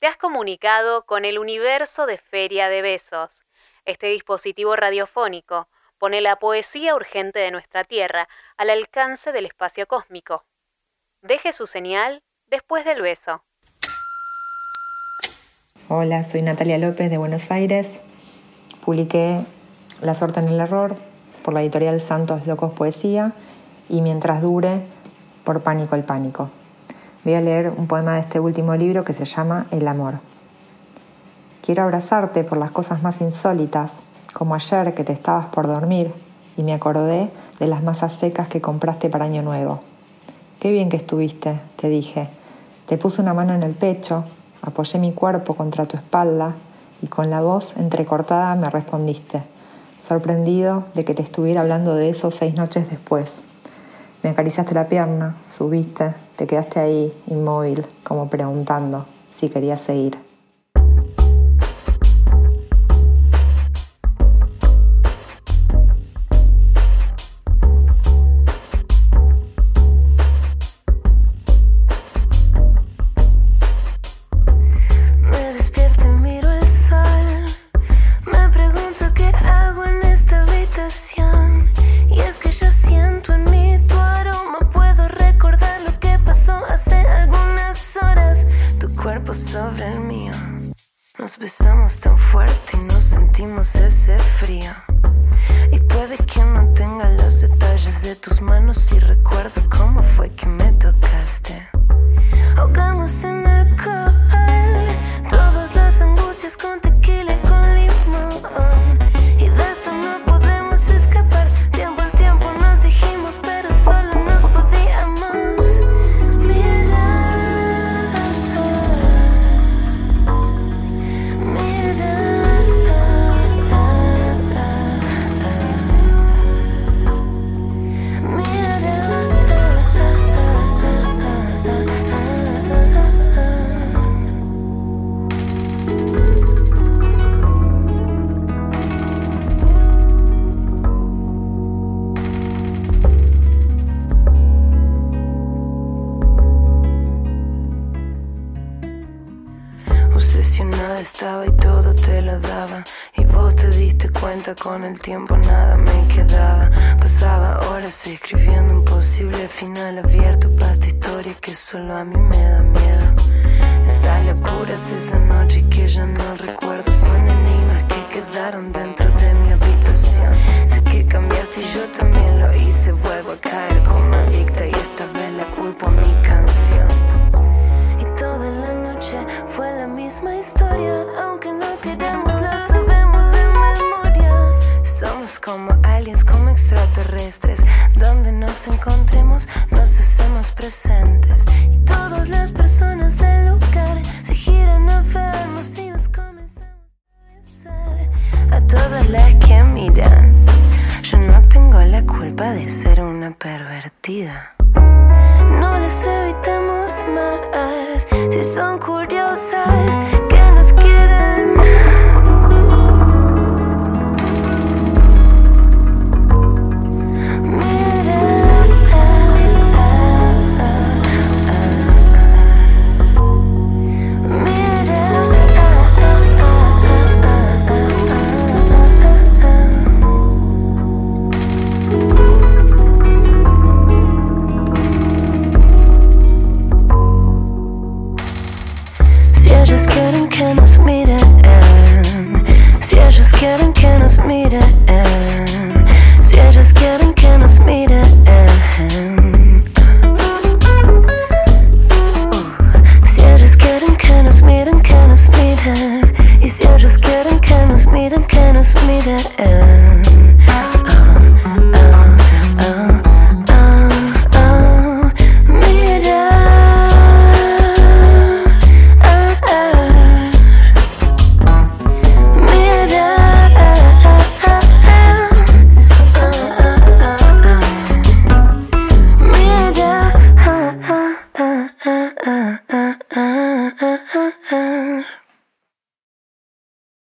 Te has comunicado con el universo de Feria de Besos. Este dispositivo radiofónico pone la poesía urgente de nuestra Tierra al alcance del espacio cósmico. Deje su señal después del beso. Hola, soy Natalia López de Buenos Aires. Publiqué La suerte en el error por la editorial Santos Locos Poesía y Mientras dure por Pánico el Pánico. Voy a leer un poema de este último libro que se llama El amor. Quiero abrazarte por las cosas más insólitas, como ayer que te estabas por dormir y me acordé de las masas secas que compraste para Año Nuevo. Qué bien que estuviste, te dije. Te puse una mano en el pecho, apoyé mi cuerpo contra tu espalda y con la voz entrecortada me respondiste, sorprendido de que te estuviera hablando de eso seis noches después. Me acariciaste la pierna, subiste, te quedaste ahí, inmóvil, como preguntando si querías seguir. Nos besamos tan fuerte y no sentimos ese frío. Y puede que no tenga los detalles de tus manos y recuerdo cómo fue que me tocaste. Ahogamos en con el tiempo nada me quedaba. Pasaba horas escribiendo un posible final abierto para esta historia que solo a mí me da miedo. Esas locuras esa noche que ya no recuerdo son enigmas que quedaron dentro de mi habitación. Sé que cambiaste y yo también lo hice. Vuelvo a caer como extraterrestres. Donde nos encontremos, nos hacemos presentes. Y todas las personas del lugar se giran a vernos y nos comenzamos a besar. A todas las que miran, yo no tengo la culpa de ser una pervertida. No les evitemos más si son Y